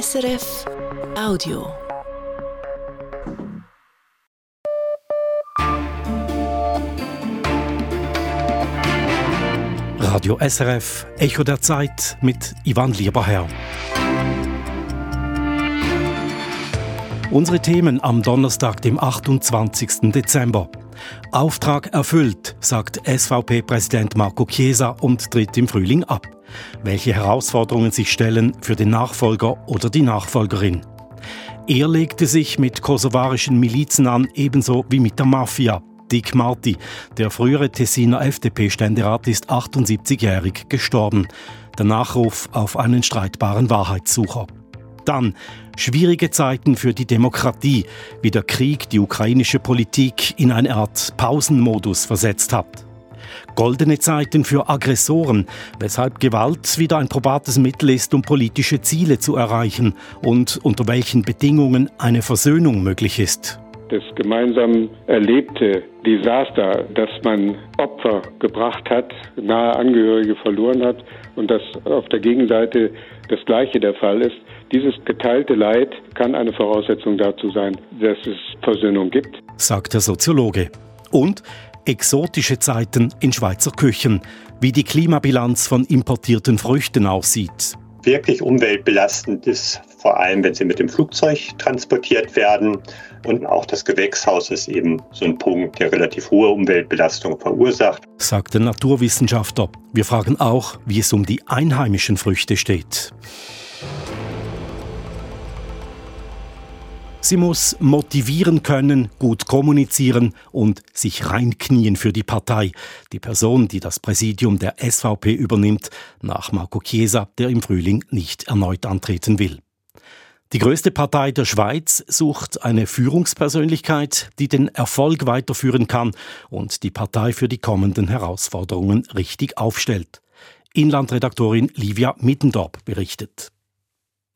SRF Audio. Radio SRF Echo der Zeit mit Ivan Lieberherr. Unsere Themen am Donnerstag, dem 28. Dezember. Auftrag erfüllt, sagt SVP-Präsident Marco Chiesa und tritt im Frühling ab. Welche Herausforderungen sich stellen für den Nachfolger oder die Nachfolgerin. Er legte sich mit kosovarischen Milizen an, ebenso wie mit der Mafia. Dick Marti, der frühere Tessiner FDP-Ständerat, ist 78-jährig gestorben. Der Nachruf auf einen streitbaren Wahrheitssucher. Dann schwierige Zeiten für die Demokratie, wie der Krieg die ukrainische Politik in eine Art Pausenmodus versetzt hat. Goldene Zeiten für Aggressoren, weshalb Gewalt wieder ein probates Mittel ist, um politische Ziele zu erreichen und unter welchen Bedingungen eine Versöhnung möglich ist. Das gemeinsam erlebte Desaster, dass man Opfer gebracht hat, nahe Angehörige verloren hat und dass auf der Gegenseite das Gleiche der Fall ist, dieses geteilte Leid kann eine Voraussetzung dazu sein, dass es Versöhnung gibt. Sagt der Soziologe. Und exotische Zeiten in Schweizer Küchen, wie die Klimabilanz von importierten Früchten aussieht. Wirklich umweltbelastend ist vor allem, wenn sie mit dem Flugzeug transportiert werden. Und auch das Gewächshaus ist eben so ein Punkt, der relativ hohe Umweltbelastung verursacht. Sagt der Naturwissenschaftler. Wir fragen auch, wie es um die einheimischen Früchte steht. Sie muss motivieren können, gut kommunizieren und sich reinknien für die Partei. Die Person, die das Präsidium der SVP übernimmt, nach Marco Chiesa, der im Frühling nicht erneut antreten will. Die größte Partei der Schweiz sucht eine Führungspersönlichkeit, die den Erfolg weiterführen kann und die Partei für die kommenden Herausforderungen richtig aufstellt. Inlandredaktorin Livia Mittendorp berichtet.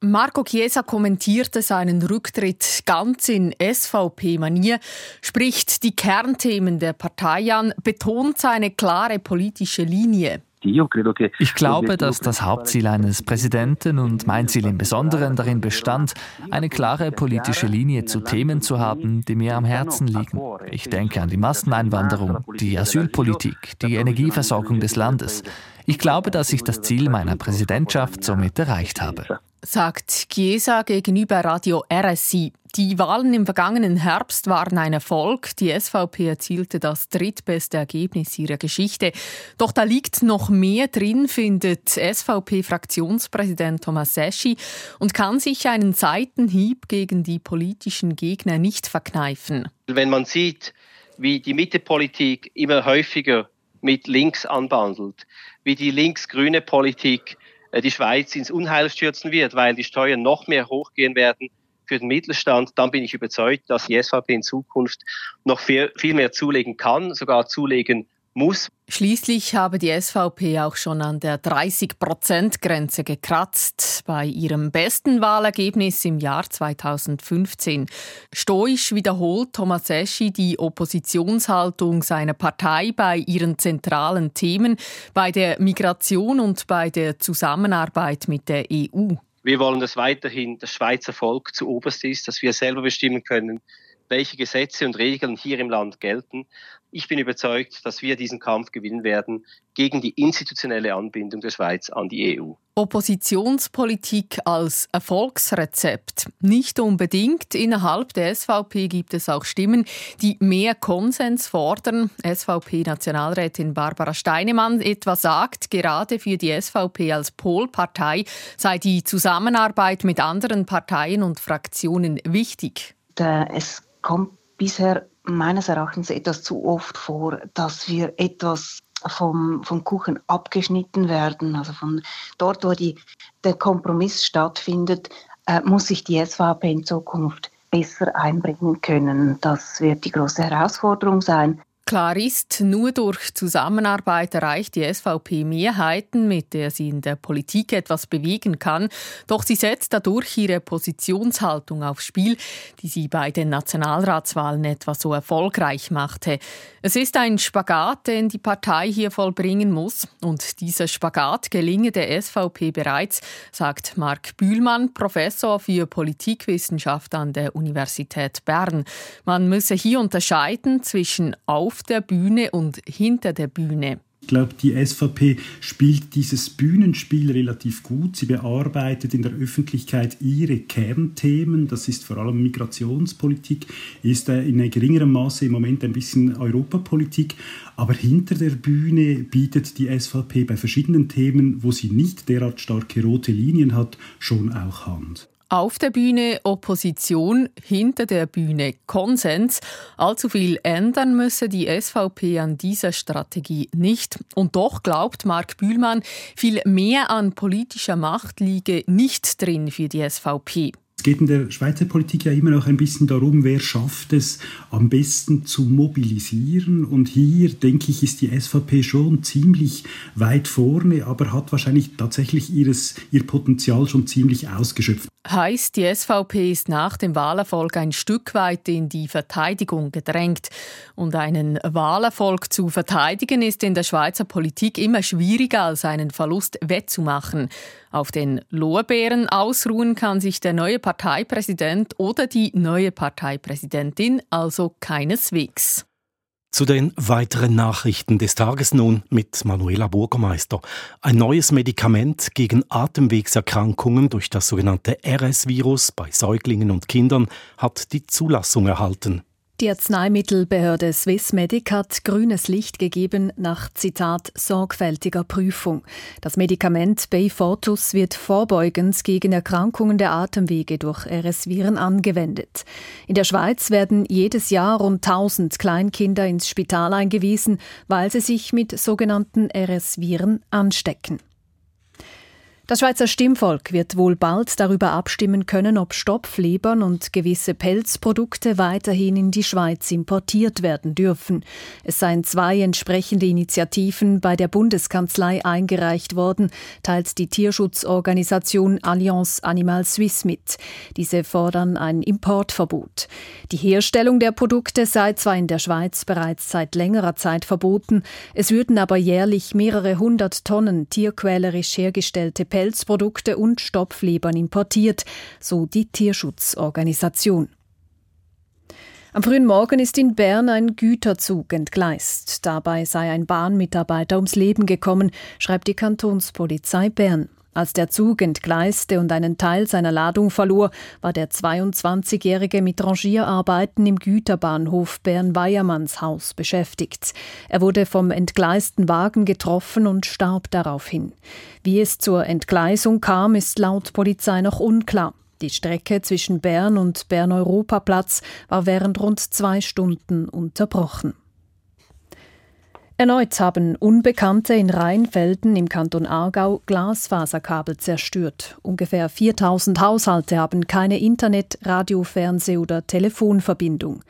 Marco Chiesa kommentierte seinen Rücktritt ganz in SVP-Manier, spricht die Kernthemen der Partei an, betont seine klare politische Linie. Ich glaube, dass das Hauptziel eines Präsidenten und mein Ziel im Besonderen darin bestand, eine klare politische Linie zu Themen zu haben, die mir am Herzen liegen. Ich denke an die Masseneinwanderung, die Asylpolitik, die Energieversorgung des Landes. Ich glaube, dass ich das Ziel meiner Präsidentschaft somit erreicht habe sagt Chiesa gegenüber Radio RSI. Die Wahlen im vergangenen Herbst waren ein Erfolg. Die SVP erzielte das drittbeste Ergebnis ihrer Geschichte. Doch da liegt noch mehr drin, findet SVP-Fraktionspräsident Thomas Seschi und kann sich einen Seitenhieb gegen die politischen Gegner nicht verkneifen. Wenn man sieht, wie die Mittepolitik immer häufiger mit links anbandelt, wie die links-grüne Politik die Schweiz ins Unheil stürzen wird, weil die Steuern noch mehr hochgehen werden für den Mittelstand, dann bin ich überzeugt, dass die SVP in Zukunft noch viel, viel mehr zulegen kann, sogar zulegen muss. Schließlich habe die SVP auch schon an der 30-Prozent-Grenze gekratzt bei ihrem besten Wahlergebnis im Jahr 2015. Stoisch wiederholt Thomas Eschi die Oppositionshaltung seiner Partei bei ihren zentralen Themen, bei der Migration und bei der Zusammenarbeit mit der EU. Wir wollen, dass weiterhin das Schweizer Volk zu oberst ist, dass wir selber bestimmen können, welche Gesetze und Regeln hier im Land gelten. Ich bin überzeugt, dass wir diesen Kampf gewinnen werden gegen die institutionelle Anbindung der Schweiz an die EU. Oppositionspolitik als Erfolgsrezept. Nicht unbedingt. Innerhalb der SVP gibt es auch Stimmen, die mehr Konsens fordern. SVP-Nationalrätin Barbara Steinemann etwa sagt, gerade für die SVP als Polpartei sei die Zusammenarbeit mit anderen Parteien und Fraktionen wichtig. Es kommt bisher meines Erachtens etwas zu oft vor, dass wir etwas vom, vom Kuchen abgeschnitten werden. Also von dort, wo die, der Kompromiss stattfindet, äh, muss sich die SVP in Zukunft besser einbringen können. Das wird die große Herausforderung sein Klar ist, nur durch Zusammenarbeit erreicht die SVP Mehrheiten, mit der sie in der Politik etwas bewegen kann. Doch sie setzt dadurch ihre Positionshaltung aufs Spiel, die sie bei den Nationalratswahlen etwa so erfolgreich machte. Es ist ein Spagat, den die Partei hier vollbringen muss. Und dieser Spagat gelinge der SVP bereits, sagt Marc Bühlmann, Professor für Politikwissenschaft an der Universität Bern. Man müsse hier unterscheiden zwischen auf auf der Bühne und hinter der Bühne. Ich glaube, die SVP spielt dieses Bühnenspiel relativ gut. Sie bearbeitet in der Öffentlichkeit ihre Kernthemen. Das ist vor allem Migrationspolitik, ist äh, in geringerem Maße im Moment ein bisschen Europapolitik. Aber hinter der Bühne bietet die SVP bei verschiedenen Themen, wo sie nicht derart starke rote Linien hat, schon auch Hand. Auf der Bühne Opposition, hinter der Bühne Konsens. Allzu viel ändern müsse die SVP an dieser Strategie nicht. Und doch glaubt Marc Bühlmann, viel mehr an politischer Macht liege nicht drin für die SVP. Es geht in der Schweizer Politik ja immer noch ein bisschen darum, wer schafft es am besten zu mobilisieren. Und hier, denke ich, ist die SVP schon ziemlich weit vorne, aber hat wahrscheinlich tatsächlich ihres, ihr Potenzial schon ziemlich ausgeschöpft. Heißt, die SVP ist nach dem Wahlerfolg ein Stück weit in die Verteidigung gedrängt. Und einen Wahlerfolg zu verteidigen ist in der Schweizer Politik immer schwieriger als einen Verlust wettzumachen. Auf den Lorbeeren ausruhen kann sich der neue Parteipräsident oder die neue Parteipräsidentin also keineswegs. Zu den weiteren Nachrichten des Tages nun mit Manuela Burgermeister. Ein neues Medikament gegen Atemwegserkrankungen durch das sogenannte RS-Virus bei Säuglingen und Kindern hat die Zulassung erhalten. Die Arzneimittelbehörde Swissmedic hat grünes Licht gegeben nach Zitat sorgfältiger Prüfung. Das Medikament Beyfortus wird vorbeugend gegen Erkrankungen der Atemwege durch RS-Viren angewendet. In der Schweiz werden jedes Jahr rund 1000 Kleinkinder ins Spital eingewiesen, weil sie sich mit sogenannten RS-Viren anstecken. Das Schweizer Stimmvolk wird wohl bald darüber abstimmen können, ob Stopflebern und gewisse Pelzprodukte weiterhin in die Schweiz importiert werden dürfen. Es seien zwei entsprechende Initiativen bei der Bundeskanzlei eingereicht worden, teilt die Tierschutzorganisation Alliance Animal Suisse mit. Diese fordern ein Importverbot. Die Herstellung der Produkte sei zwar in der Schweiz bereits seit längerer Zeit verboten, es würden aber jährlich mehrere hundert Tonnen tierquälerisch hergestellte Pelzprodukte und Stopflebern importiert, so die Tierschutzorganisation. Am frühen Morgen ist in Bern ein Güterzug entgleist. Dabei sei ein Bahnmitarbeiter ums Leben gekommen, schreibt die Kantonspolizei Bern. Als der Zug entgleiste und einen Teil seiner Ladung verlor, war der 22-Jährige mit Rangierarbeiten im Güterbahnhof Bern-Weiermanns beschäftigt. Er wurde vom entgleisten Wagen getroffen und starb daraufhin. Wie es zur Entgleisung kam, ist laut Polizei noch unklar. Die Strecke zwischen Bern und Bern-Europaplatz war während rund zwei Stunden unterbrochen. Erneut haben Unbekannte in Rheinfelden im Kanton Aargau Glasfaserkabel zerstört. Ungefähr 4000 Haushalte haben keine Internet-, Radio-, Fernseh- oder Telefonverbindung.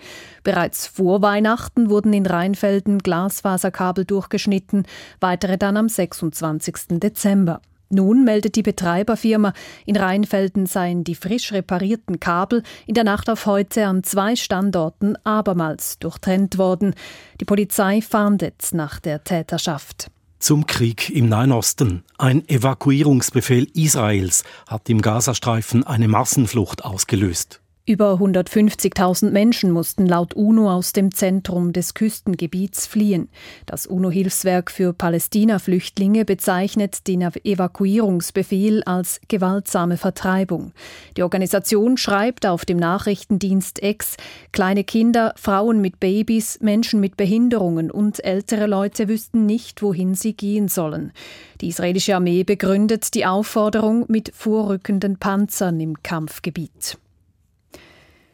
Bereits vor Weihnachten wurden in Rheinfelden Glasfaserkabel durchgeschnitten, weitere dann am 26. Dezember. Nun meldet die Betreiberfirma, in Rheinfelden seien die frisch reparierten Kabel in der Nacht auf heute an zwei Standorten abermals durchtrennt worden. Die Polizei fahndet nach der Täterschaft. Zum Krieg im Nahen Osten. Ein Evakuierungsbefehl Israels hat im Gazastreifen eine Massenflucht ausgelöst. Über 150.000 Menschen mussten laut UNO aus dem Zentrum des Küstengebiets fliehen. Das UNO-Hilfswerk für Palästina-Flüchtlinge bezeichnet den Evakuierungsbefehl als gewaltsame Vertreibung. Die Organisation schreibt auf dem Nachrichtendienst X, kleine Kinder, Frauen mit Babys, Menschen mit Behinderungen und ältere Leute wüssten nicht, wohin sie gehen sollen. Die israelische Armee begründet die Aufforderung mit vorrückenden Panzern im Kampfgebiet.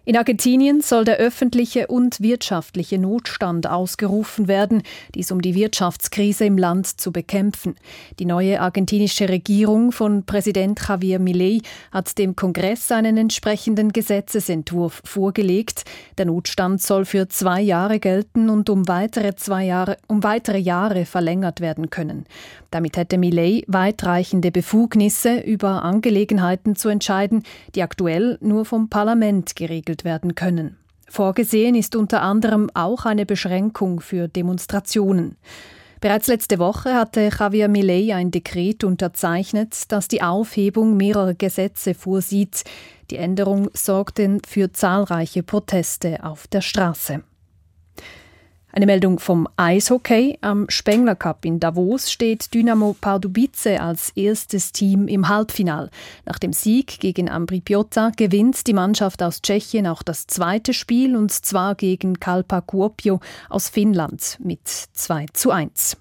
In Argentinien soll der öffentliche und wirtschaftliche Notstand ausgerufen werden, dies um die Wirtschaftskrise im Land zu bekämpfen. Die neue argentinische Regierung von Präsident Javier Milei hat dem Kongress einen entsprechenden Gesetzesentwurf vorgelegt. Der Notstand soll für zwei Jahre gelten und um weitere zwei Jahre, um weitere Jahre verlängert werden können. Damit hätte Millet weitreichende Befugnisse über Angelegenheiten zu entscheiden, die aktuell nur vom Parlament geregelt werden können. Vorgesehen ist unter anderem auch eine Beschränkung für Demonstrationen. Bereits letzte Woche hatte Javier Milei ein Dekret unterzeichnet, das die Aufhebung mehrerer Gesetze vorsieht. Die Änderung sorgte für zahlreiche Proteste auf der Straße. Eine Meldung vom Eishockey. Am Spengler Cup in Davos steht Dynamo Pardubice als erstes Team im Halbfinal. Nach dem Sieg gegen Ambri Piotta gewinnt die Mannschaft aus Tschechien auch das zweite Spiel und zwar gegen Kalpa Kuopio aus Finnland mit 2 zu 1.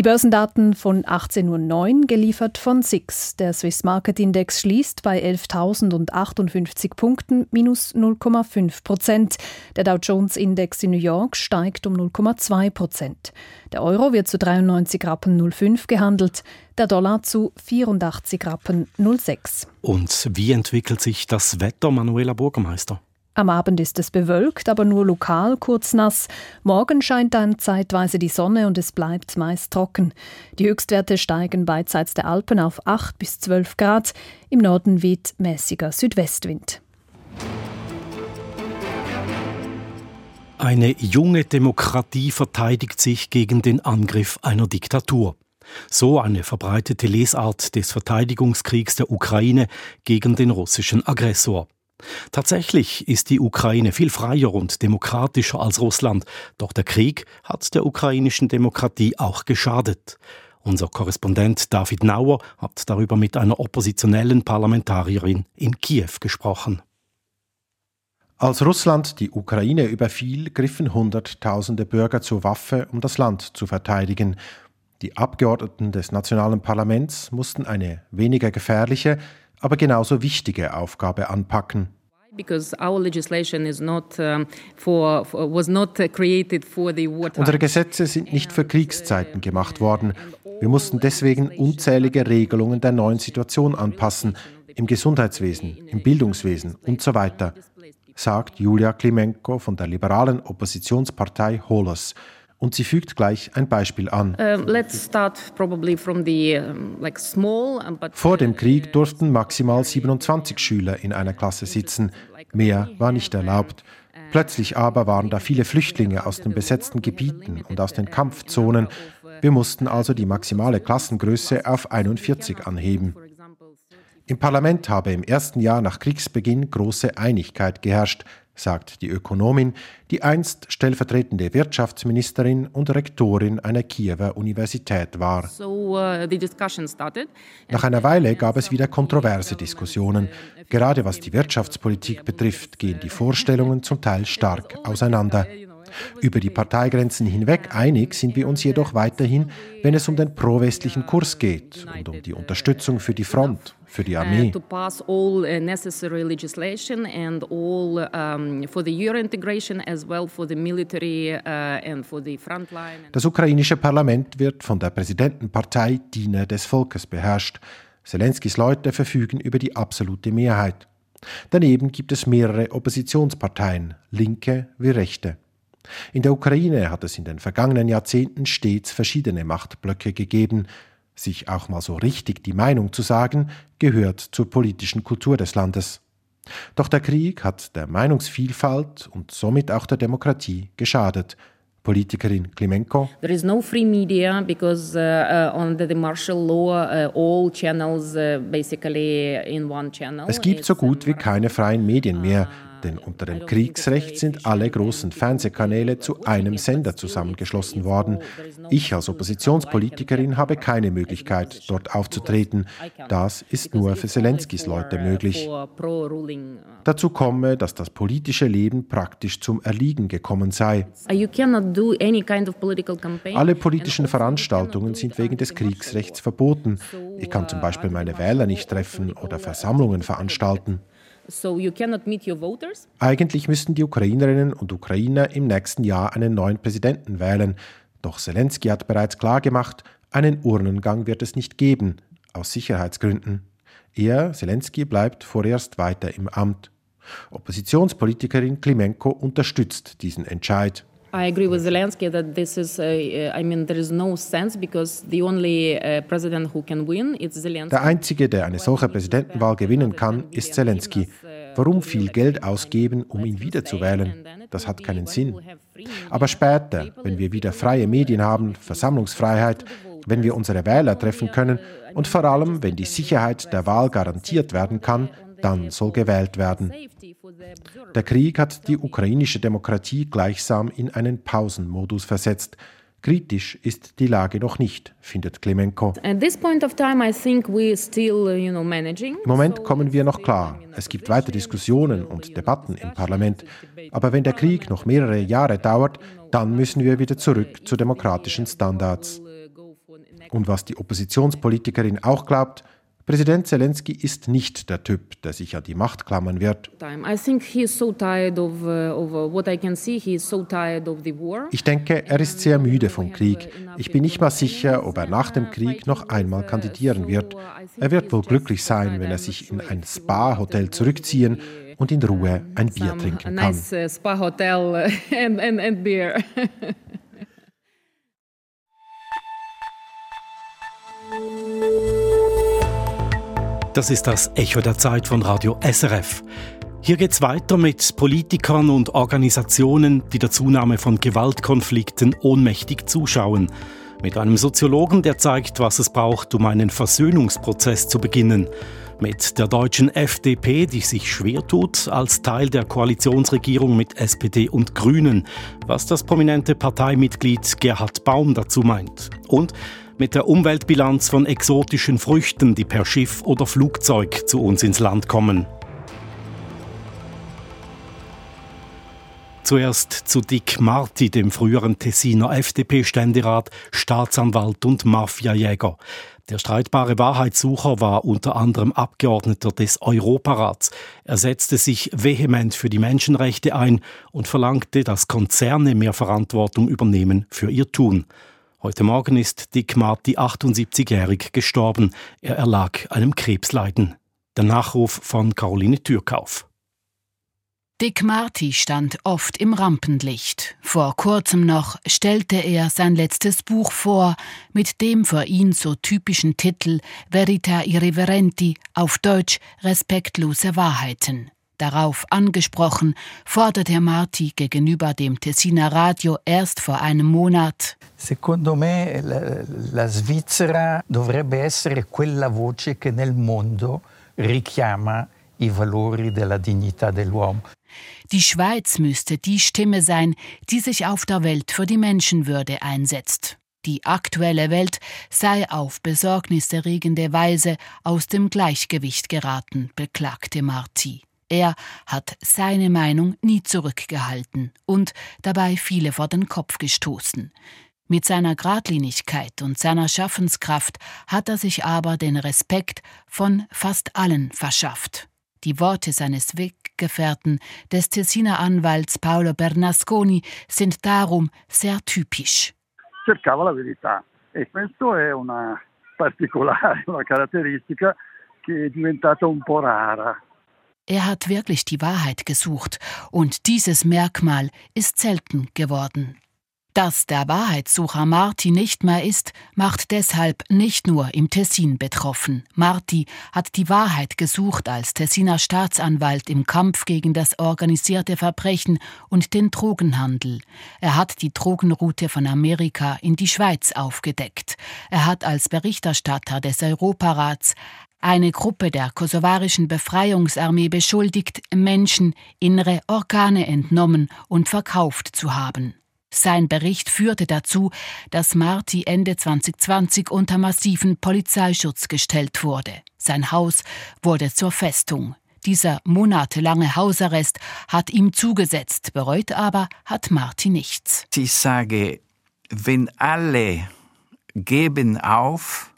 Die Börsendaten von 18.09 Uhr geliefert von SIX. Der Swiss Market Index schließt bei 11.058 Punkten minus 0,5 Prozent. Der Dow Jones Index in New York steigt um 0,2 Prozent. Der Euro wird zu 93 Rappen 05 gehandelt, der Dollar zu 84 Rappen 06. Und wie entwickelt sich das Wetter, Manuela Bürgermeister? Am Abend ist es bewölkt, aber nur lokal kurz nass. Morgen scheint dann zeitweise die Sonne und es bleibt meist trocken. Die Höchstwerte steigen beidseits der Alpen auf 8 bis 12 Grad. Im Norden weht mäßiger Südwestwind. Eine junge Demokratie verteidigt sich gegen den Angriff einer Diktatur. So eine verbreitete Lesart des Verteidigungskriegs der Ukraine gegen den russischen Aggressor. Tatsächlich ist die Ukraine viel freier und demokratischer als Russland, doch der Krieg hat der ukrainischen Demokratie auch geschadet. Unser Korrespondent David Nauer hat darüber mit einer oppositionellen Parlamentarierin in Kiew gesprochen. Als Russland die Ukraine überfiel, griffen Hunderttausende Bürger zur Waffe, um das Land zu verteidigen. Die Abgeordneten des nationalen Parlaments mussten eine weniger gefährliche, aber genauso wichtige Aufgabe anpacken. Unsere Gesetze sind nicht für Kriegszeiten gemacht worden. Wir mussten deswegen unzählige Regelungen der neuen Situation anpassen, im Gesundheitswesen, im Bildungswesen und so weiter, sagt Julia Klimenko von der liberalen Oppositionspartei Holos und sie fügt gleich ein Beispiel an. Vor dem Krieg durften maximal 27 Schüler in einer Klasse sitzen. Mehr war nicht erlaubt. Plötzlich aber waren da viele Flüchtlinge aus den besetzten Gebieten und aus den Kampfzonen. Wir mussten also die maximale Klassengröße auf 41 anheben. Im Parlament habe im ersten Jahr nach Kriegsbeginn große Einigkeit geherrscht sagt die Ökonomin, die einst stellvertretende Wirtschaftsministerin und Rektorin einer Kiewer Universität war. Uh, Nach einer Weile gab es wieder kontroverse Diskussionen. Gerade was die Wirtschaftspolitik betrifft, gehen die Vorstellungen zum Teil stark auseinander. Über die Parteigrenzen hinweg einig sind wir uns jedoch weiterhin, wenn es um den pro-westlichen Kurs geht und um die Unterstützung für die Front für die Armee. Uh, das ukrainische Parlament wird von der Präsidentenpartei Diener des Volkes beherrscht. Zelenskis Leute verfügen über die absolute Mehrheit. Daneben gibt es mehrere Oppositionsparteien, linke wie rechte. In der Ukraine hat es in den vergangenen Jahrzehnten stets verschiedene Machtblöcke gegeben, sich auch mal so richtig die Meinung zu sagen, gehört zur politischen Kultur des Landes. Doch der Krieg hat der Meinungsvielfalt und somit auch der Demokratie geschadet. Politikerin Klimenko. There is no free media because uh, uh, under the martial law uh, all channels uh, basically in one channel. Es gibt so gut wie keine freien Medien mehr denn unter dem Kriegsrecht sind alle großen Fernsehkanäle zu einem Sender zusammengeschlossen worden. Ich als Oppositionspolitikerin habe keine Möglichkeit, dort aufzutreten. Das ist nur für Zelenskis Leute möglich. Dazu komme, dass das politische Leben praktisch zum Erliegen gekommen sei. Alle politischen Veranstaltungen sind wegen des Kriegsrechts verboten. Ich kann zum Beispiel meine Wähler nicht treffen oder Versammlungen veranstalten. Eigentlich müssten die Ukrainerinnen und Ukrainer im nächsten Jahr einen neuen Präsidenten wählen. Doch Zelensky hat bereits klargemacht, einen Urnengang wird es nicht geben, aus Sicherheitsgründen. Er, Zelensky, bleibt vorerst weiter im Amt. Oppositionspolitikerin Klimenko unterstützt diesen Entscheid. I agree with Zelensky that this is, uh, I mean, there is no sense because the only uh, president who can win is Zelensky. Der einzige, der eine solche Präsidentenwahl gewinnen kann, ist Zelensky. Warum viel Geld ausgeben, um ihn wiederzuwählen? Das hat keinen Sinn. Aber später, wenn wir wieder freie Medien haben, Versammlungsfreiheit, wenn wir unsere Wähler treffen können und vor allem, wenn die Sicherheit der Wahl garantiert werden kann, dann soll gewählt werden. Der Krieg hat die ukrainische Demokratie gleichsam in einen Pausenmodus versetzt. Kritisch ist die Lage noch nicht, findet Klemenko. Im Moment kommen wir noch klar. Es gibt weiter Diskussionen und Debatten im Parlament. Aber wenn der Krieg noch mehrere Jahre dauert, dann müssen wir wieder zurück zu demokratischen Standards. Und was die Oppositionspolitikerin auch glaubt, Präsident Zelensky ist nicht der Typ, der sich an die Macht klammern wird. Ich denke, er ist sehr müde vom Krieg. Ich bin nicht mal sicher, ob er nach dem Krieg noch einmal kandidieren wird. Er wird wohl glücklich sein, wenn er sich in ein Spa-Hotel zurückziehen und in Ruhe ein Bier trinken kann. Das ist das Echo der Zeit von Radio SRF. Hier geht's weiter mit Politikern und Organisationen, die der Zunahme von Gewaltkonflikten ohnmächtig zuschauen. Mit einem Soziologen, der zeigt, was es braucht, um einen Versöhnungsprozess zu beginnen. Mit der deutschen FDP, die sich schwer tut, als Teil der Koalitionsregierung mit SPD und Grünen, was das prominente Parteimitglied Gerhard Baum dazu meint. Und mit der Umweltbilanz von exotischen Früchten, die per Schiff oder Flugzeug zu uns ins Land kommen. Zuerst zu Dick Marti, dem früheren Tessiner FDP-Ständerat, Staatsanwalt und Mafiajäger. Der streitbare Wahrheitssucher war unter anderem Abgeordneter des Europarats. Er setzte sich vehement für die Menschenrechte ein und verlangte, dass Konzerne mehr Verantwortung übernehmen für ihr Tun. Heute Morgen ist Dick Marty 78-jährig gestorben. Er erlag einem Krebsleiden. Der Nachruf von Caroline Türkauf. Dick Marty stand oft im Rampenlicht. Vor kurzem noch stellte er sein letztes Buch vor, mit dem für ihn so typischen Titel Verita Irreverenti, auf Deutsch Respektlose Wahrheiten. Darauf angesprochen, forderte Marti gegenüber dem Tessiner Radio erst vor einem Monat. Secondo me la, la Svizzera dovrebbe essere quella voce che nel mondo richiama i valori della dignità dell'uomo. Die Schweiz müsste die Stimme sein, die sich auf der Welt für die Menschenwürde einsetzt. Die aktuelle Welt sei auf besorgniserregende Weise aus dem Gleichgewicht geraten, beklagte Marti. Er hat seine Meinung nie zurückgehalten und dabei viele vor den Kopf gestoßen. Mit seiner Gradlinigkeit und seiner Schaffenskraft hat er sich aber den Respekt von fast allen verschafft. Die Worte seines Weggefährten, des Tessiner Anwalts Paolo Bernasconi, sind darum sehr typisch. Cercava la verità e questo è una particolare, una caratteristica che è diventata un. Er hat wirklich die Wahrheit gesucht, und dieses Merkmal ist selten geworden. Dass der Wahrheitssucher Marti nicht mehr ist, macht deshalb nicht nur im Tessin betroffen. Marti hat die Wahrheit gesucht als Tessiner Staatsanwalt im Kampf gegen das organisierte Verbrechen und den Drogenhandel. Er hat die Drogenroute von Amerika in die Schweiz aufgedeckt. Er hat als Berichterstatter des Europarats eine Gruppe der kosovarischen Befreiungsarmee beschuldigt, Menschen innere Organe entnommen und verkauft zu haben. Sein Bericht führte dazu, dass Marti Ende 2020 unter massiven Polizeischutz gestellt wurde. Sein Haus wurde zur Festung. Dieser monatelange Hausarrest hat ihm zugesetzt, bereut aber hat Marti nichts. Ich sage, wenn alle geben auf,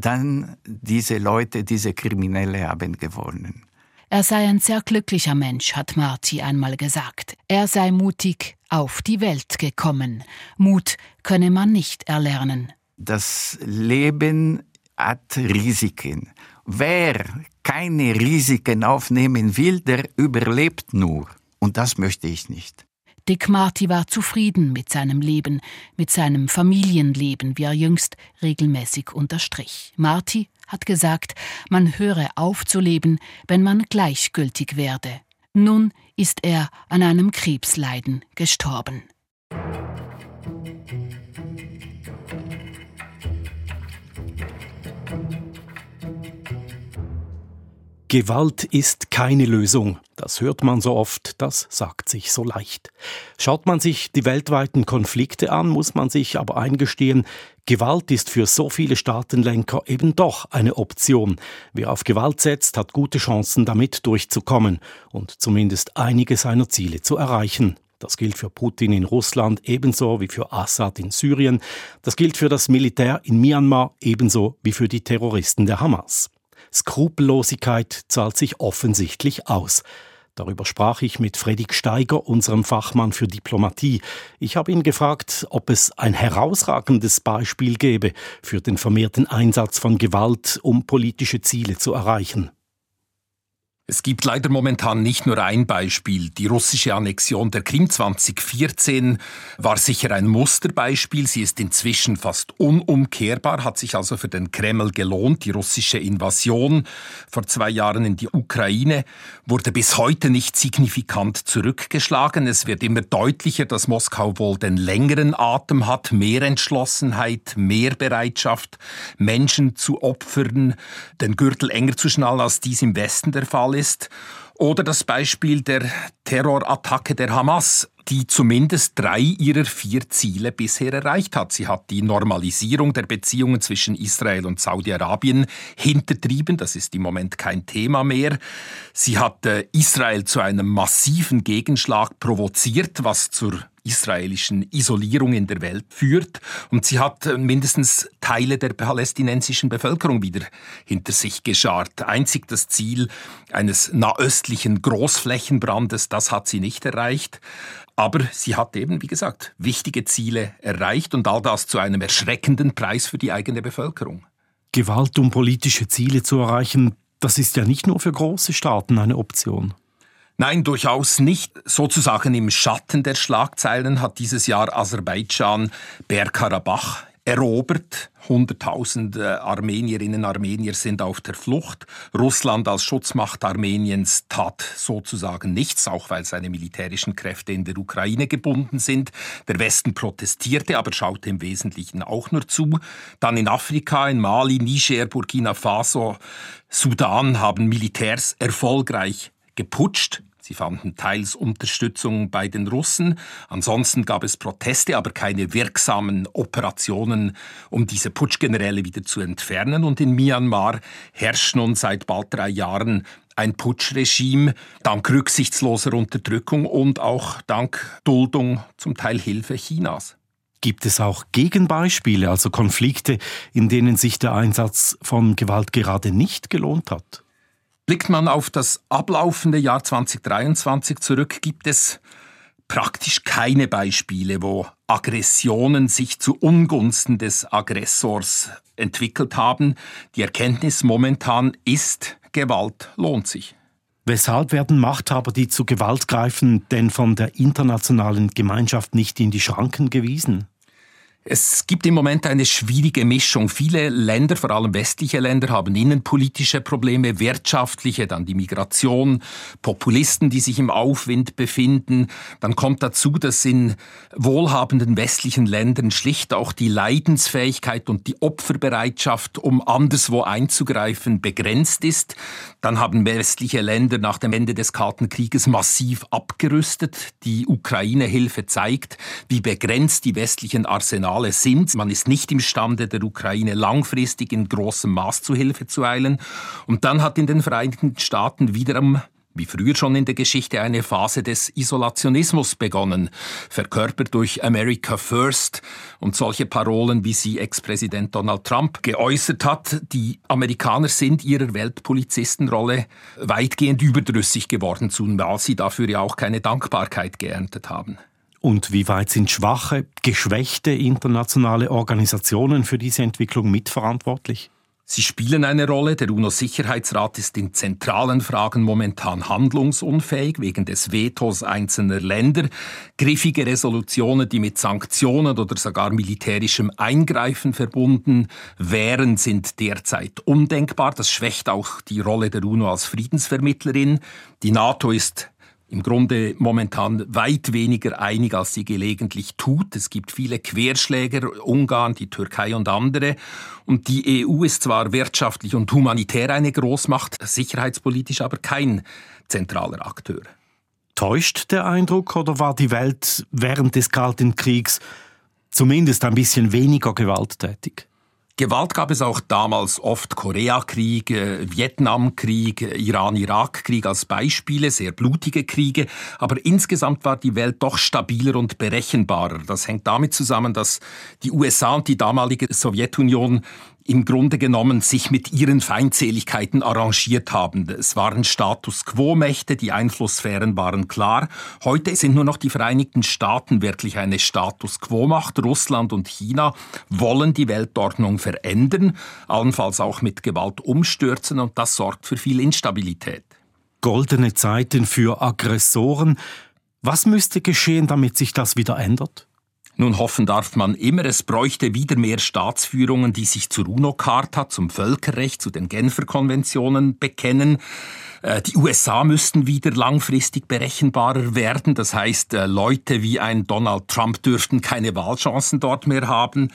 dann diese Leute, diese Kriminelle haben gewonnen. Er sei ein sehr glücklicher Mensch, hat Marti einmal gesagt. Er sei mutig auf die Welt gekommen. Mut könne man nicht erlernen. Das Leben hat Risiken. Wer keine Risiken aufnehmen will, der überlebt nur. Und das möchte ich nicht. Dick Marty war zufrieden mit seinem Leben, mit seinem Familienleben, wie er jüngst regelmäßig unterstrich. Marty hat gesagt, man höre auf zu leben, wenn man gleichgültig werde. Nun ist er an einem Krebsleiden gestorben. Gewalt ist keine Lösung. Das hört man so oft, das sagt sich so leicht. Schaut man sich die weltweiten Konflikte an, muss man sich aber eingestehen, Gewalt ist für so viele Staatenlenker eben doch eine Option. Wer auf Gewalt setzt, hat gute Chancen, damit durchzukommen und zumindest einige seiner Ziele zu erreichen. Das gilt für Putin in Russland ebenso wie für Assad in Syrien. Das gilt für das Militär in Myanmar ebenso wie für die Terroristen der Hamas. Skrupellosigkeit zahlt sich offensichtlich aus. Darüber sprach ich mit Fredrik Steiger, unserem Fachmann für Diplomatie. Ich habe ihn gefragt, ob es ein herausragendes Beispiel gäbe für den vermehrten Einsatz von Gewalt, um politische Ziele zu erreichen. Es gibt leider momentan nicht nur ein Beispiel. Die russische Annexion der Krim 2014 war sicher ein Musterbeispiel. Sie ist inzwischen fast unumkehrbar, hat sich also für den Kreml gelohnt. Die russische Invasion vor zwei Jahren in die Ukraine wurde bis heute nicht signifikant zurückgeschlagen. Es wird immer deutlicher, dass Moskau wohl den längeren Atem hat, mehr Entschlossenheit, mehr Bereitschaft, Menschen zu opfern, den Gürtel enger zu schnallen, als dies im Westen der Fall ist ist. Oder das Beispiel der Terrorattacke der Hamas, die zumindest drei ihrer vier Ziele bisher erreicht hat. Sie hat die Normalisierung der Beziehungen zwischen Israel und Saudi-Arabien hintertrieben. Das ist im Moment kein Thema mehr. Sie hat äh, Israel zu einem massiven Gegenschlag provoziert, was zur israelischen Isolierung in der Welt führt. Und sie hat äh, mindestens Teile der palästinensischen Bevölkerung wieder hinter sich geschart. Einzig das Ziel eines nahöstlichen Großflächenbrandes, das hat sie nicht erreicht. Aber sie hat eben, wie gesagt, wichtige Ziele erreicht und all das zu einem erschreckenden Preis für die eigene Bevölkerung. Gewalt, um politische Ziele zu erreichen, das ist ja nicht nur für große Staaten eine Option. Nein, durchaus nicht. Sozusagen im Schatten der Schlagzeilen hat dieses Jahr Aserbaidschan Bergkarabach erobert. Hunderttausende Armenierinnen und Armenier sind auf der Flucht. Russland als Schutzmacht Armeniens tat sozusagen nichts, auch weil seine militärischen Kräfte in der Ukraine gebunden sind. Der Westen protestierte, aber schaute im Wesentlichen auch nur zu. Dann in Afrika, in Mali, Niger, Burkina Faso, Sudan haben Militärs erfolgreich geputscht. Sie fanden teils Unterstützung bei den Russen. Ansonsten gab es Proteste, aber keine wirksamen Operationen, um diese Putschgeneräle wieder zu entfernen. Und in Myanmar herrscht nun seit bald drei Jahren ein Putschregime dank rücksichtsloser Unterdrückung und auch dank Duldung, zum Teil Hilfe Chinas. Gibt es auch Gegenbeispiele, also Konflikte, in denen sich der Einsatz von Gewalt gerade nicht gelohnt hat? Blickt man auf das ablaufende Jahr 2023 zurück, gibt es praktisch keine Beispiele, wo Aggressionen sich zu Ungunsten des Aggressors entwickelt haben. Die Erkenntnis momentan ist, Gewalt lohnt sich. Weshalb werden Machthaber, die zu Gewalt greifen, denn von der internationalen Gemeinschaft nicht in die Schranken gewiesen? Es gibt im Moment eine schwierige Mischung. Viele Länder, vor allem westliche Länder, haben innenpolitische Probleme, wirtschaftliche, dann die Migration, Populisten, die sich im Aufwind befinden. Dann kommt dazu, dass in wohlhabenden westlichen Ländern schlicht auch die Leidensfähigkeit und die Opferbereitschaft, um anderswo einzugreifen, begrenzt ist. Dann haben westliche Länder nach dem Ende des Kalten Krieges massiv abgerüstet. Die Ukraine-Hilfe zeigt, wie begrenzt die westlichen Arsenale Signale sind. Man ist nicht imstande, der Ukraine langfristig in großem Maß zu Hilfe zu eilen. Und dann hat in den Vereinigten Staaten wiederum wie früher schon in der Geschichte eine Phase des Isolationismus begonnen, verkörpert durch America First und solche Parolen, wie sie Ex-Präsident Donald Trump geäußert hat. Die Amerikaner sind ihrer Weltpolizistenrolle weitgehend überdrüssig geworden, zumal sie dafür ja auch keine Dankbarkeit geerntet haben. Und wie weit sind schwache, geschwächte internationale Organisationen für diese Entwicklung mitverantwortlich? Sie spielen eine Rolle. Der UNO-Sicherheitsrat ist in zentralen Fragen momentan handlungsunfähig wegen des Vetos einzelner Länder. Griffige Resolutionen, die mit Sanktionen oder sogar militärischem Eingreifen verbunden wären, sind derzeit undenkbar. Das schwächt auch die Rolle der UNO als Friedensvermittlerin. Die NATO ist im Grunde momentan weit weniger einig, als sie gelegentlich tut. Es gibt viele Querschläger, Ungarn, die Türkei und andere. Und die EU ist zwar wirtschaftlich und humanitär eine Großmacht, sicherheitspolitisch aber kein zentraler Akteur. Täuscht der Eindruck oder war die Welt während des Kalten Kriegs zumindest ein bisschen weniger gewalttätig? Gewalt gab es auch damals oft Koreakrieg, Vietnamkrieg, Iran-Irak-Krieg als Beispiele, sehr blutige Kriege. Aber insgesamt war die Welt doch stabiler und berechenbarer. Das hängt damit zusammen, dass die USA und die damalige Sowjetunion im Grunde genommen sich mit ihren Feindseligkeiten arrangiert haben. Es waren Status quo-Mächte, die Einflusssphären waren klar. Heute sind nur noch die Vereinigten Staaten wirklich eine Status quo-Macht. Russland und China wollen die Weltordnung verändern, allenfalls auch mit Gewalt umstürzen und das sorgt für viel Instabilität. Goldene Zeiten für Aggressoren. Was müsste geschehen, damit sich das wieder ändert? Nun hoffen darf man immer, es bräuchte wieder mehr Staatsführungen, die sich zur UNO-Charta, zum Völkerrecht, zu den Genfer Konventionen bekennen. Äh, die USA müssten wieder langfristig berechenbarer werden. Das heißt, äh, Leute wie ein Donald Trump dürften keine Wahlchancen dort mehr haben.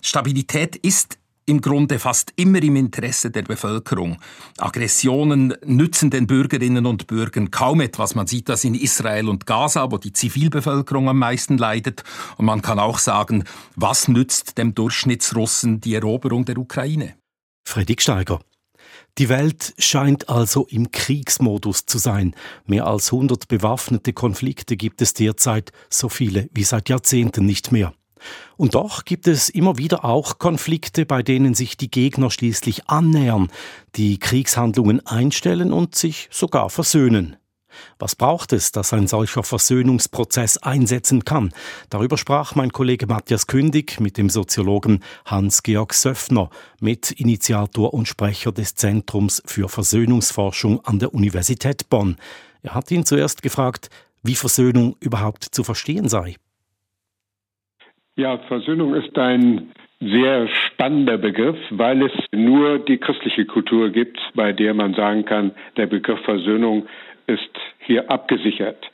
Stabilität ist im Grunde fast immer im Interesse der Bevölkerung. Aggressionen nützen den Bürgerinnen und Bürgern kaum etwas. Man sieht das in Israel und Gaza, wo die Zivilbevölkerung am meisten leidet. Und man kann auch sagen, was nützt dem Durchschnittsrussen die Eroberung der Ukraine? Fredrik Steiger. Die Welt scheint also im Kriegsmodus zu sein. Mehr als 100 bewaffnete Konflikte gibt es derzeit, so viele wie seit Jahrzehnten nicht mehr. Und doch gibt es immer wieder auch Konflikte, bei denen sich die Gegner schließlich annähern, die Kriegshandlungen einstellen und sich sogar versöhnen. Was braucht es, dass ein solcher Versöhnungsprozess einsetzen kann? Darüber sprach mein Kollege Matthias Kündig mit dem Soziologen Hans-Georg Söffner, mit Initiator und Sprecher des Zentrums für Versöhnungsforschung an der Universität Bonn. Er hat ihn zuerst gefragt, wie Versöhnung überhaupt zu verstehen sei. Ja, Versöhnung ist ein sehr spannender Begriff, weil es nur die christliche Kultur gibt, bei der man sagen kann, der Begriff Versöhnung ist hier abgesichert.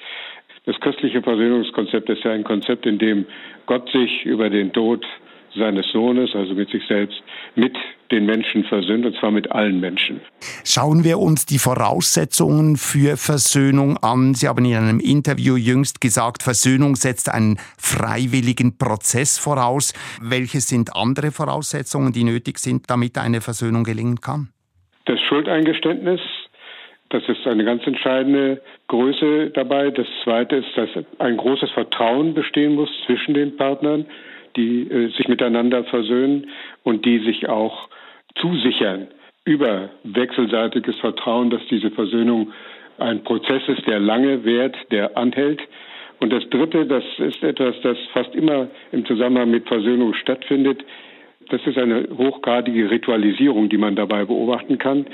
Das christliche Versöhnungskonzept ist ja ein Konzept, in dem Gott sich über den Tod seines Sohnes, also mit sich selbst, mit den Menschen versöhnt, und zwar mit allen Menschen. Schauen wir uns die Voraussetzungen für Versöhnung an. Sie haben in einem Interview jüngst gesagt, Versöhnung setzt einen freiwilligen Prozess voraus. Welche sind andere Voraussetzungen, die nötig sind, damit eine Versöhnung gelingen kann? Das Schuldeingeständnis, das ist eine ganz entscheidende Größe dabei. Das Zweite ist, dass ein großes Vertrauen bestehen muss zwischen den Partnern die äh, sich miteinander versöhnen und die sich auch zusichern über wechselseitiges Vertrauen, dass diese Versöhnung ein Prozess ist, der lange währt, der anhält. Und das Dritte, das ist etwas, das fast immer im Zusammenhang mit Versöhnung stattfindet. Das ist eine hochgradige Ritualisierung, die man dabei beobachten kann.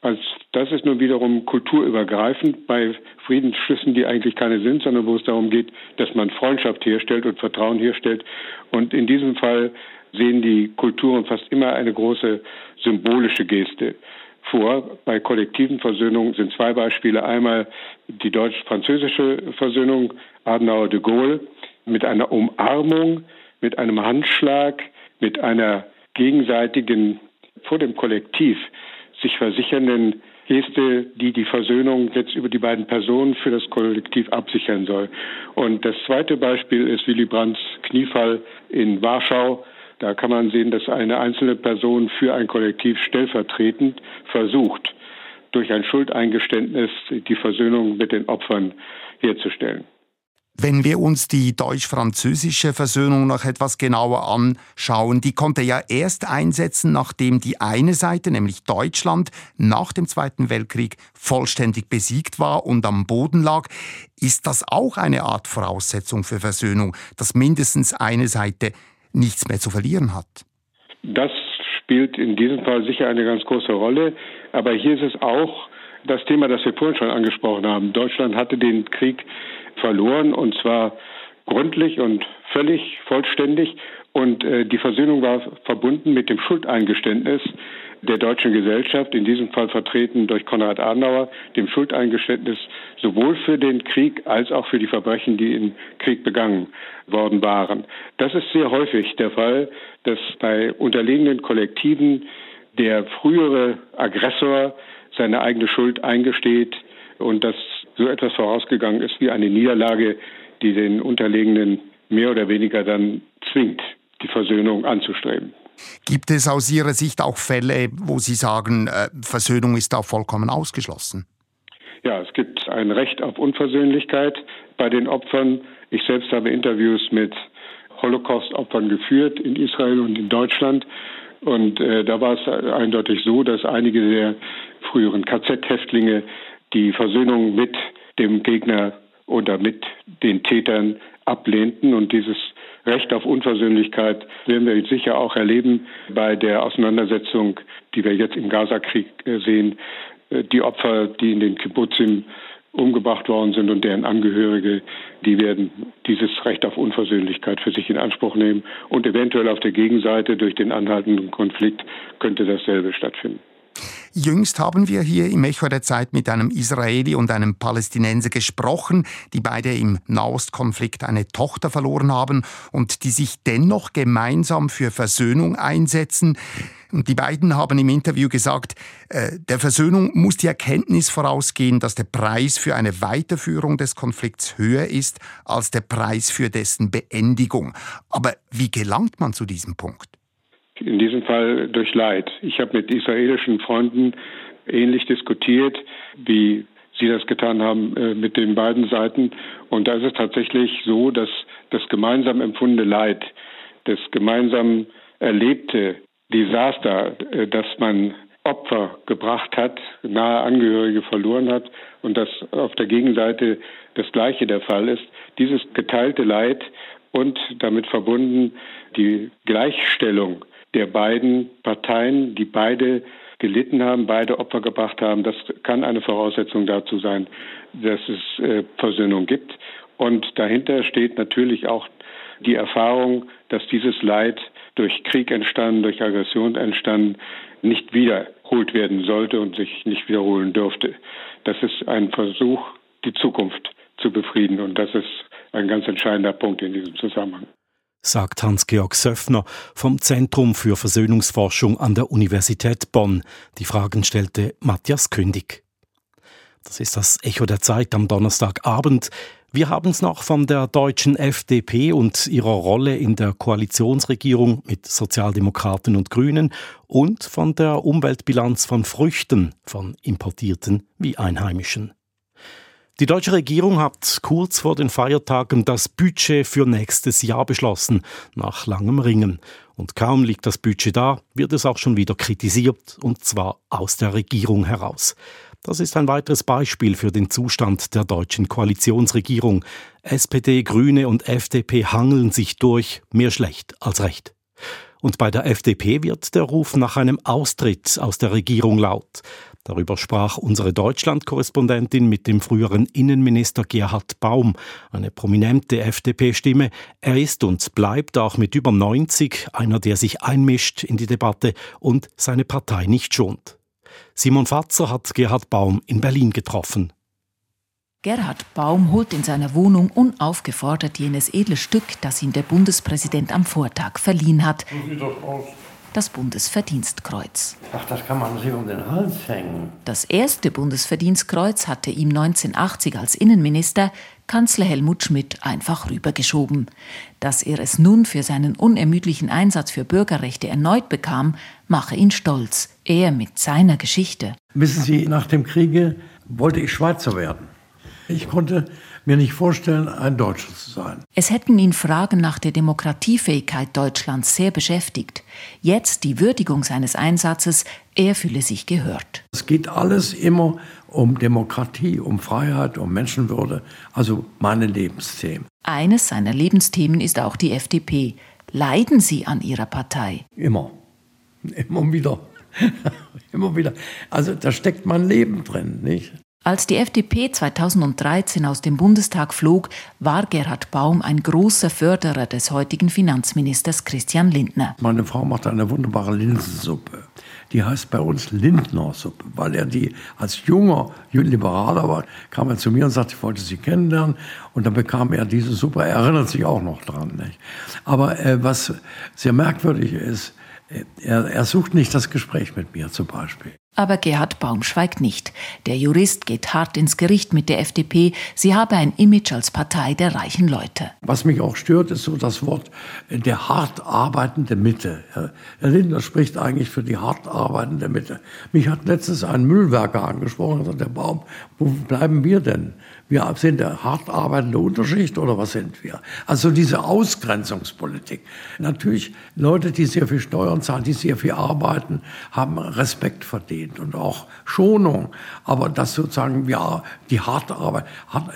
Also das ist nun wiederum kulturübergreifend bei Friedensschlüssen, die eigentlich keine sind, sondern wo es darum geht, dass man Freundschaft herstellt und Vertrauen herstellt. Und in diesem Fall sehen die Kulturen fast immer eine große symbolische Geste vor. Bei kollektiven Versöhnungen sind zwei Beispiele. Einmal die deutsch-französische Versöhnung Adenauer de Gaulle mit einer Umarmung, mit einem Handschlag, mit einer gegenseitigen vor dem Kollektiv sich versichernden Geste, die die Versöhnung jetzt über die beiden Personen für das Kollektiv absichern soll. Und das zweite Beispiel ist Willy Brandts Kniefall in Warschau. Da kann man sehen, dass eine einzelne Person für ein Kollektiv stellvertretend versucht, durch ein Schuldeingeständnis die Versöhnung mit den Opfern herzustellen. Wenn wir uns die deutsch-französische Versöhnung noch etwas genauer anschauen, die konnte ja erst einsetzen, nachdem die eine Seite, nämlich Deutschland, nach dem Zweiten Weltkrieg vollständig besiegt war und am Boden lag. Ist das auch eine Art Voraussetzung für Versöhnung, dass mindestens eine Seite nichts mehr zu verlieren hat? Das spielt in diesem Fall sicher eine ganz große Rolle. Aber hier ist es auch das Thema, das wir vorhin schon angesprochen haben. Deutschland hatte den Krieg verloren und zwar gründlich und völlig vollständig. Und äh, die Versöhnung war verbunden mit dem Schuldeingeständnis der deutschen Gesellschaft, in diesem Fall vertreten durch Konrad Adenauer, dem Schuldeingeständnis sowohl für den Krieg als auch für die Verbrechen, die im Krieg begangen worden waren. Das ist sehr häufig der Fall, dass bei unterlegenen Kollektiven der frühere Aggressor seine eigene Schuld eingesteht und dass so etwas vorausgegangen ist wie eine Niederlage, die den Unterlegenen mehr oder weniger dann zwingt, die Versöhnung anzustreben. Gibt es aus Ihrer Sicht auch Fälle, wo Sie sagen, äh, Versöhnung ist da vollkommen ausgeschlossen? Ja, es gibt ein Recht auf Unversöhnlichkeit bei den Opfern. Ich selbst habe Interviews mit Holocaust-Opfern geführt in Israel und in Deutschland. Und äh, da war es eindeutig so, dass einige der früheren KZ-Häftlinge die Versöhnung mit dem Gegner oder mit den Tätern ablehnten. Und dieses Recht auf Unversöhnlichkeit werden wir sicher auch erleben bei der Auseinandersetzung, die wir jetzt im Gazakrieg äh, sehen. Äh, die Opfer, die in den Kibbutzim umgebracht worden sind und deren Angehörige, die werden dieses Recht auf Unversöhnlichkeit für sich in Anspruch nehmen. Und eventuell auf der Gegenseite durch den anhaltenden Konflikt könnte dasselbe stattfinden. Jüngst haben wir hier im Echo der Zeit mit einem Israeli und einem Palästinenser gesprochen, die beide im Nahostkonflikt eine Tochter verloren haben und die sich dennoch gemeinsam für Versöhnung einsetzen. Und die beiden haben im Interview gesagt, äh, der Versöhnung muss die Erkenntnis vorausgehen, dass der Preis für eine Weiterführung des Konflikts höher ist als der Preis für dessen Beendigung. Aber wie gelangt man zu diesem Punkt? In diesem Fall durch Leid. Ich habe mit israelischen Freunden ähnlich diskutiert, wie Sie das getan haben äh, mit den beiden Seiten. Und da ist es tatsächlich so, dass das gemeinsam empfundene Leid, das gemeinsam erlebte Desaster, äh, dass man Opfer gebracht hat, nahe Angehörige verloren hat und dass auf der Gegenseite das Gleiche der Fall ist. Dieses geteilte Leid und damit verbunden die Gleichstellung der beiden Parteien, die beide gelitten haben, beide Opfer gebracht haben. Das kann eine Voraussetzung dazu sein, dass es äh, Versöhnung gibt. Und dahinter steht natürlich auch die Erfahrung, dass dieses Leid durch Krieg entstanden, durch Aggression entstanden, nicht wiederholt werden sollte und sich nicht wiederholen dürfte. Das ist ein Versuch, die Zukunft zu befrieden. Und das ist ein ganz entscheidender Punkt in diesem Zusammenhang sagt Hans-Georg Söffner vom Zentrum für Versöhnungsforschung an der Universität Bonn. Die Fragen stellte Matthias Kündig. Das ist das Echo der Zeit am Donnerstagabend. Wir haben es noch von der deutschen FDP und ihrer Rolle in der Koalitionsregierung mit Sozialdemokraten und Grünen und von der Umweltbilanz von Früchten, von importierten wie einheimischen. Die deutsche Regierung hat kurz vor den Feiertagen das Budget für nächstes Jahr beschlossen, nach langem Ringen. Und kaum liegt das Budget da, wird es auch schon wieder kritisiert, und zwar aus der Regierung heraus. Das ist ein weiteres Beispiel für den Zustand der deutschen Koalitionsregierung. SPD, Grüne und FDP hangeln sich durch, mehr schlecht als recht. Und bei der FDP wird der Ruf nach einem Austritt aus der Regierung laut. Darüber sprach unsere Deutschland-Korrespondentin mit dem früheren Innenminister Gerhard Baum, eine prominente FDP-Stimme. Er ist und bleibt auch mit über 90 einer, der sich einmischt in die Debatte und seine Partei nicht schont. Simon Fatzer hat Gerhard Baum in Berlin getroffen. Gerhard Baum holt in seiner Wohnung unaufgefordert jenes edle Stück, das ihm der Bundespräsident am Vortag verliehen hat das Bundesverdienstkreuz. Ach, das kann man sich um den Hals hängen. Das erste Bundesverdienstkreuz hatte ihm 1980 als Innenminister Kanzler Helmut Schmidt einfach rübergeschoben. Dass er es nun für seinen unermüdlichen Einsatz für Bürgerrechte erneut bekam, mache ihn stolz. Er mit seiner Geschichte. Wissen Sie, nach dem Kriege wollte ich Schweizer werden. Ich konnte mir nicht vorstellen, ein Deutscher zu sein. Es hätten ihn Fragen nach der Demokratiefähigkeit Deutschlands sehr beschäftigt. Jetzt die Würdigung seines Einsatzes, er fühle sich gehört. Es geht alles immer um Demokratie, um Freiheit, um Menschenwürde, also meine Lebensthemen. Eines seiner Lebensthemen ist auch die FDP. Leiden Sie an Ihrer Partei? Immer. Immer wieder. Immer wieder. Also da steckt mein Leben drin, nicht? Als die FDP 2013 aus dem Bundestag flog, war Gerhard Baum ein großer Förderer des heutigen Finanzministers Christian Lindner. Meine Frau macht eine wunderbare Linsensuppe. Die heißt bei uns Lindner-Suppe, weil er die als junger Liberaler war, kam er zu mir und sagte, ich wollte sie kennenlernen. Und dann bekam er diese Suppe. Er erinnert sich auch noch dran. Nicht? Aber äh, was sehr merkwürdig ist, äh, er, er sucht nicht das Gespräch mit mir zum Beispiel. Aber Gerhard Baum schweigt nicht. Der Jurist geht hart ins Gericht mit der FDP. Sie habe ein Image als Partei der reichen Leute. Was mich auch stört, ist so das Wort der hart arbeitende Mitte. Herr Lindner spricht eigentlich für die hart arbeitende Mitte. Mich hat letztens ein Müllwerker angesprochen und sagt, der Baum, wo bleiben wir denn? Wir sind der hart arbeitende Unterschicht oder was sind wir? Also diese Ausgrenzungspolitik. Natürlich Leute, die sehr viel Steuern zahlen, die sehr viel arbeiten, haben Respekt verdient und auch Schonung. Aber das sozusagen, ja, die harte Arbeit,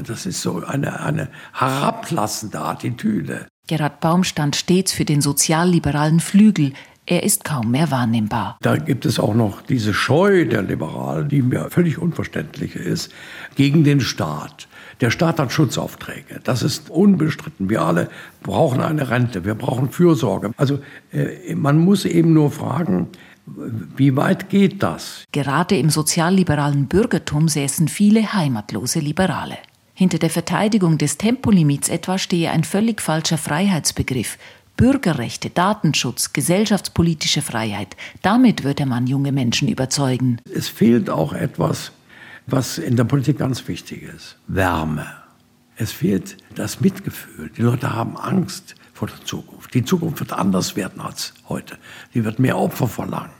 das ist so eine, eine herablassende Attitüde. Gerhard Baum stand stets für den sozialliberalen Flügel, er ist kaum mehr wahrnehmbar. Da gibt es auch noch diese Scheu der Liberalen, die mir völlig unverständlich ist, gegen den Staat. Der Staat hat Schutzaufträge. Das ist unbestritten. Wir alle brauchen eine Rente. Wir brauchen Fürsorge. Also äh, man muss eben nur fragen, wie weit geht das? Gerade im sozialliberalen Bürgertum säßen viele heimatlose Liberale. Hinter der Verteidigung des Tempolimits etwa stehe ein völlig falscher Freiheitsbegriff, Bürgerrechte, Datenschutz, gesellschaftspolitische Freiheit. Damit würde man junge Menschen überzeugen. Es fehlt auch etwas, was in der Politik ganz wichtig ist. Wärme. Es fehlt das Mitgefühl. Die Leute haben Angst vor der Zukunft. Die Zukunft wird anders werden als heute. Die wird mehr Opfer verlangen.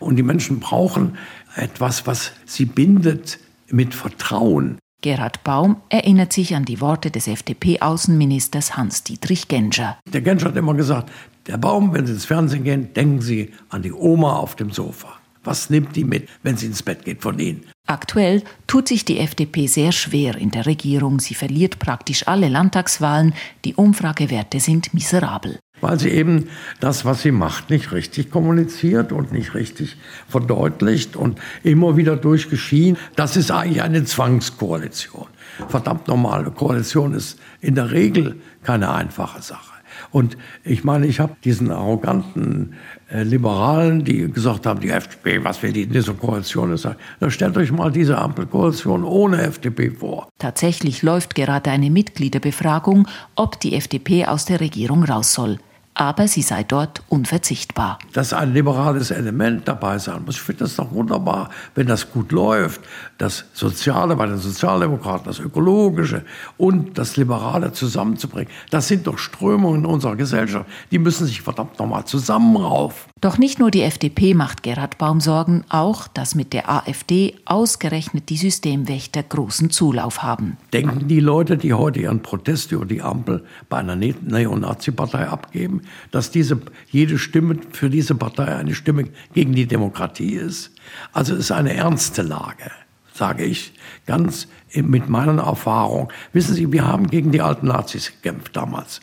Und die Menschen brauchen etwas, was sie bindet mit Vertrauen. Gerhard Baum erinnert sich an die Worte des FDP-Außenministers Hans-Dietrich Genscher. Der Genscher hat immer gesagt, der Baum, wenn Sie ins Fernsehen gehen, denken Sie an die Oma auf dem Sofa. Was nimmt die mit, wenn sie ins Bett geht von Ihnen? Aktuell tut sich die FDP sehr schwer in der Regierung. Sie verliert praktisch alle Landtagswahlen. Die Umfragewerte sind miserabel. Weil sie eben das, was sie macht, nicht richtig kommuniziert und nicht richtig verdeutlicht und immer wieder durchgeschien. Das ist eigentlich eine Zwangskoalition. Verdammt normale Koalition ist in der Regel keine einfache Sache. Und ich meine, ich habe diesen arroganten äh, Liberalen, die gesagt haben, die FDP, was will die in dieser Koalition sagen? Dann stellt euch mal diese Ampelkoalition ohne FDP vor. Tatsächlich läuft gerade eine Mitgliederbefragung, ob die FDP aus der Regierung raus soll aber sie sei dort unverzichtbar. Dass ein liberales Element dabei sein muss, ich finde das doch wunderbar, wenn das gut läuft. Das Soziale bei den Sozialdemokraten, das Ökologische und das Liberale zusammenzubringen, das sind doch Strömungen in unserer Gesellschaft. Die müssen sich verdammt nochmal zusammenraufen. Doch nicht nur die FDP macht Gerhard Baum Sorgen, auch dass mit der AfD ausgerechnet die Systemwächter großen Zulauf haben. Denken die Leute, die heute ihren Protest über die Ampel bei einer ne-, Neonazi-Partei abgeben, dass diese, jede Stimme für diese Partei eine Stimme gegen die Demokratie ist? Also es ist eine ernste Lage, sage ich ganz mit meiner Erfahrung. Wissen Sie, wir haben gegen die alten Nazis gekämpft damals,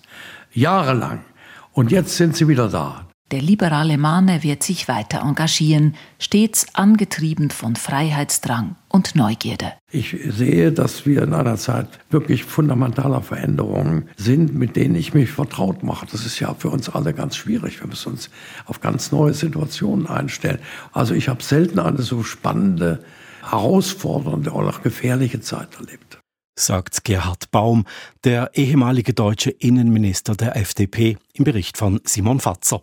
jahrelang. Und jetzt sind sie wieder da. Der liberale Mahner wird sich weiter engagieren, stets angetrieben von Freiheitsdrang und Neugierde. Ich sehe, dass wir in einer Zeit wirklich fundamentaler Veränderungen sind, mit denen ich mich vertraut mache. Das ist ja für uns alle ganz schwierig. Wir müssen uns auf ganz neue Situationen einstellen. Also ich habe selten eine so spannende, herausfordernde oder auch gefährliche Zeit erlebt sagt Gerhard Baum, der ehemalige deutsche Innenminister der FDP, im Bericht von Simon Fatzer.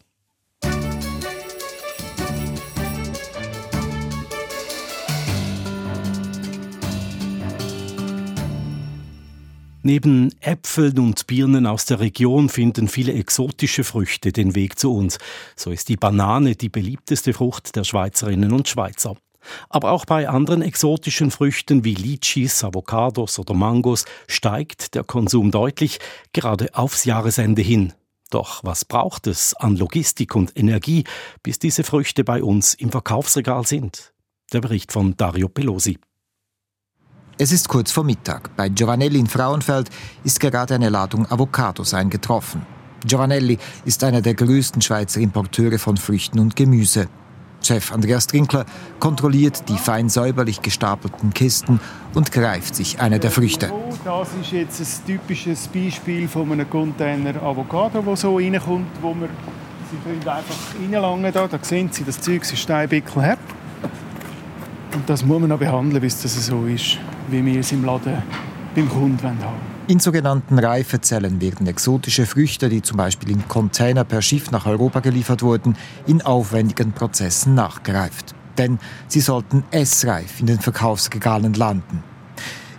Neben Äpfeln und Birnen aus der Region finden viele exotische Früchte den Weg zu uns. So ist die Banane die beliebteste Frucht der Schweizerinnen und Schweizer. Aber auch bei anderen exotischen Früchten wie Litchis, Avocados oder Mangos steigt der Konsum deutlich, gerade aufs Jahresende hin. Doch was braucht es an Logistik und Energie, bis diese Früchte bei uns im Verkaufsregal sind? Der Bericht von Dario Pelosi. Es ist kurz vor Mittag. Bei Giovanelli in Frauenfeld ist gerade eine Ladung Avocados eingetroffen. Giovanelli ist einer der größten Schweizer Importeure von Früchten und Gemüse. Chef Andreas Trinkler kontrolliert die fein säuberlich gestapelten Kisten und greift sich eine der Früchte. Das ist jetzt ein typisches Beispiel von einem Container Avocado, der so reinkommt, wo wir Sie können einfach reinlangen. Da, da sehen Sie, das Zeug ist steinbickelhart. Und das muss man noch behandeln, bis das so ist, wie wir es im Laden beim Kunden haben in sogenannten Reifezellen werden exotische Früchte, die zum Beispiel in Container per Schiff nach Europa geliefert wurden, in aufwendigen Prozessen nachgereift. Denn sie sollten essreif in den Verkaufsregalen landen.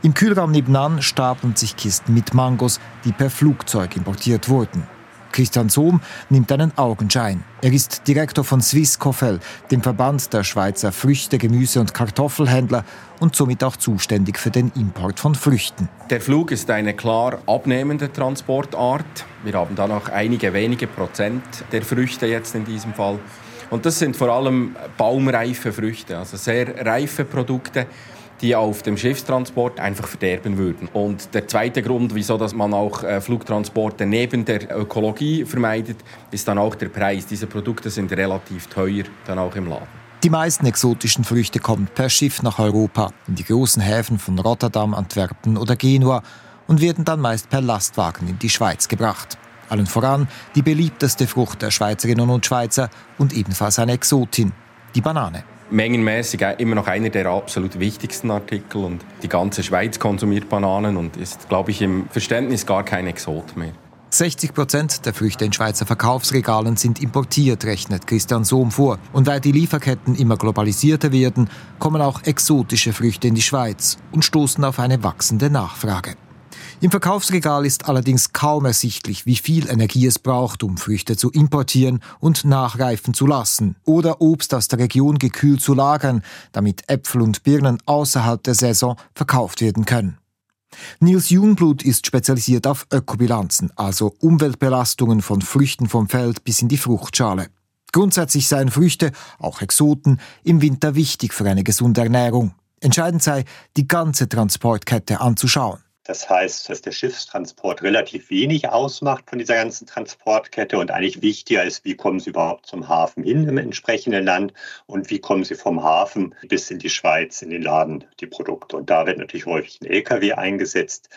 Im Kühlraum nebenan stapeln sich Kisten mit Mangos, die per Flugzeug importiert wurden. Christian Sohm nimmt einen Augenschein. Er ist Direktor von Swiss Coffel, dem Verband der Schweizer Früchte-, Gemüse- und Kartoffelhändler und somit auch zuständig für den Import von Früchten. Der Flug ist eine klar abnehmende Transportart. Wir haben da noch einige wenige Prozent der Früchte jetzt in diesem Fall. Und das sind vor allem baumreife Früchte, also sehr reife Produkte die auf dem Schiffstransport einfach verderben würden. Und der zweite Grund, wieso dass man auch äh, Flugtransporte neben der Ökologie vermeidet, ist dann auch der Preis. Diese Produkte sind relativ teuer dann auch im Laden. Die meisten exotischen Früchte kommen per Schiff nach Europa, in die großen Häfen von Rotterdam, Antwerpen oder Genua und werden dann meist per Lastwagen in die Schweiz gebracht. Allen voran die beliebteste Frucht der Schweizerinnen und Schweizer und ebenfalls eine Exotin, die Banane mengenmäßig immer noch einer der absolut wichtigsten Artikel und die ganze Schweiz konsumiert Bananen und ist, glaube ich, im Verständnis gar kein Exot mehr. 60 Prozent der Früchte in Schweizer Verkaufsregalen sind importiert, rechnet Christian Sohm vor. Und weil die Lieferketten immer globalisierter werden, kommen auch exotische Früchte in die Schweiz und stoßen auf eine wachsende Nachfrage. Im Verkaufsregal ist allerdings kaum ersichtlich, wie viel Energie es braucht, um Früchte zu importieren und nachreifen zu lassen oder Obst aus der Region gekühlt zu lagern, damit Äpfel und Birnen außerhalb der Saison verkauft werden können. Nils Jungblut ist spezialisiert auf Ökobilanzen, also Umweltbelastungen von Früchten vom Feld bis in die Fruchtschale. Grundsätzlich seien Früchte, auch Exoten, im Winter wichtig für eine gesunde Ernährung. Entscheidend sei, die ganze Transportkette anzuschauen. Das heißt, dass der Schiffstransport relativ wenig ausmacht von dieser ganzen Transportkette und eigentlich wichtiger ist, wie kommen sie überhaupt zum Hafen hin im entsprechenden Land und wie kommen sie vom Hafen bis in die Schweiz, in den Laden, die Produkte. Und da wird natürlich häufig ein LKW eingesetzt,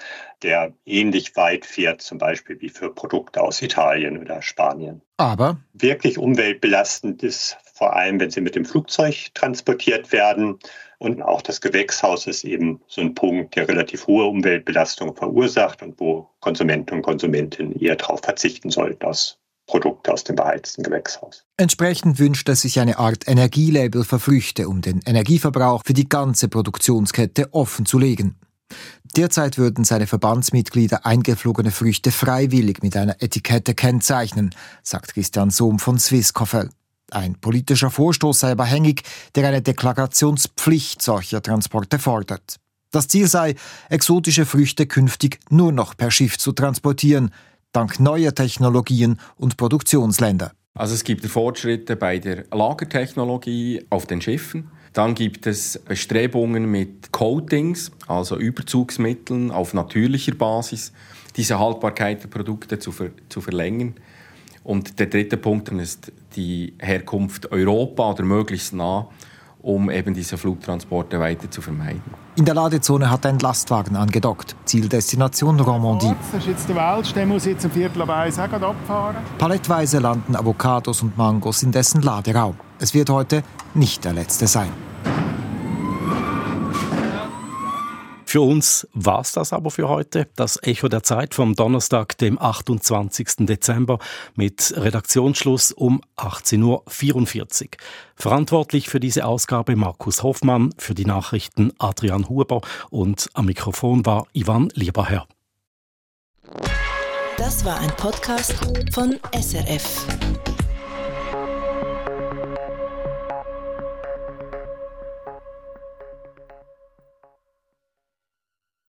der ähnlich weit fährt, zum Beispiel wie für Produkte aus Italien oder Spanien. Aber wirklich umweltbelastend ist vor allem, wenn sie mit dem Flugzeug transportiert werden. Und auch das Gewächshaus ist eben so ein Punkt, der relativ hohe Umweltbelastung verursacht und wo Konsumenten und Konsumentinnen eher darauf verzichten sollten, aus Produkte aus dem beheizten Gewächshaus. Entsprechend wünscht er sich eine Art Energielabel für Früchte, um den Energieverbrauch für die ganze Produktionskette offen zu legen. Derzeit würden seine Verbandsmitglieder eingeflogene Früchte freiwillig mit einer Etikette kennzeichnen, sagt Christian Sohm von Swisscoffel. Ein politischer Vorstoß sei aber hängig, der eine Deklarationspflicht solcher Transporte fordert. Das Ziel sei, exotische Früchte künftig nur noch per Schiff zu transportieren, dank neuer Technologien und Produktionsländer. Also es gibt Fortschritte bei der Lagertechnologie auf den Schiffen. Dann gibt es Bestrebungen mit Coatings, also Überzugsmitteln auf natürlicher Basis, diese Haltbarkeit der Produkte zu, ver zu verlängern. Und der dritte Punkt ist die Herkunft Europa oder möglichst nah, um eben diese Flugtransporte weiter zu vermeiden. In der Ladezone hat ein Lastwagen angedockt. Zieldestination Romandie. Das ist jetzt der Welsch, der muss jetzt um Viertel ab eins auch abfahren. Palettweise landen Avocados und Mangos in dessen Laderaum. Es wird heute nicht der letzte sein. Für uns war es das aber für heute. Das Echo der Zeit vom Donnerstag, dem 28. Dezember mit Redaktionsschluss um 18.44 Uhr. Verantwortlich für diese Ausgabe Markus Hoffmann, für die Nachrichten Adrian Huber und am Mikrofon war Ivan Lieberherr. Das war ein Podcast von SRF.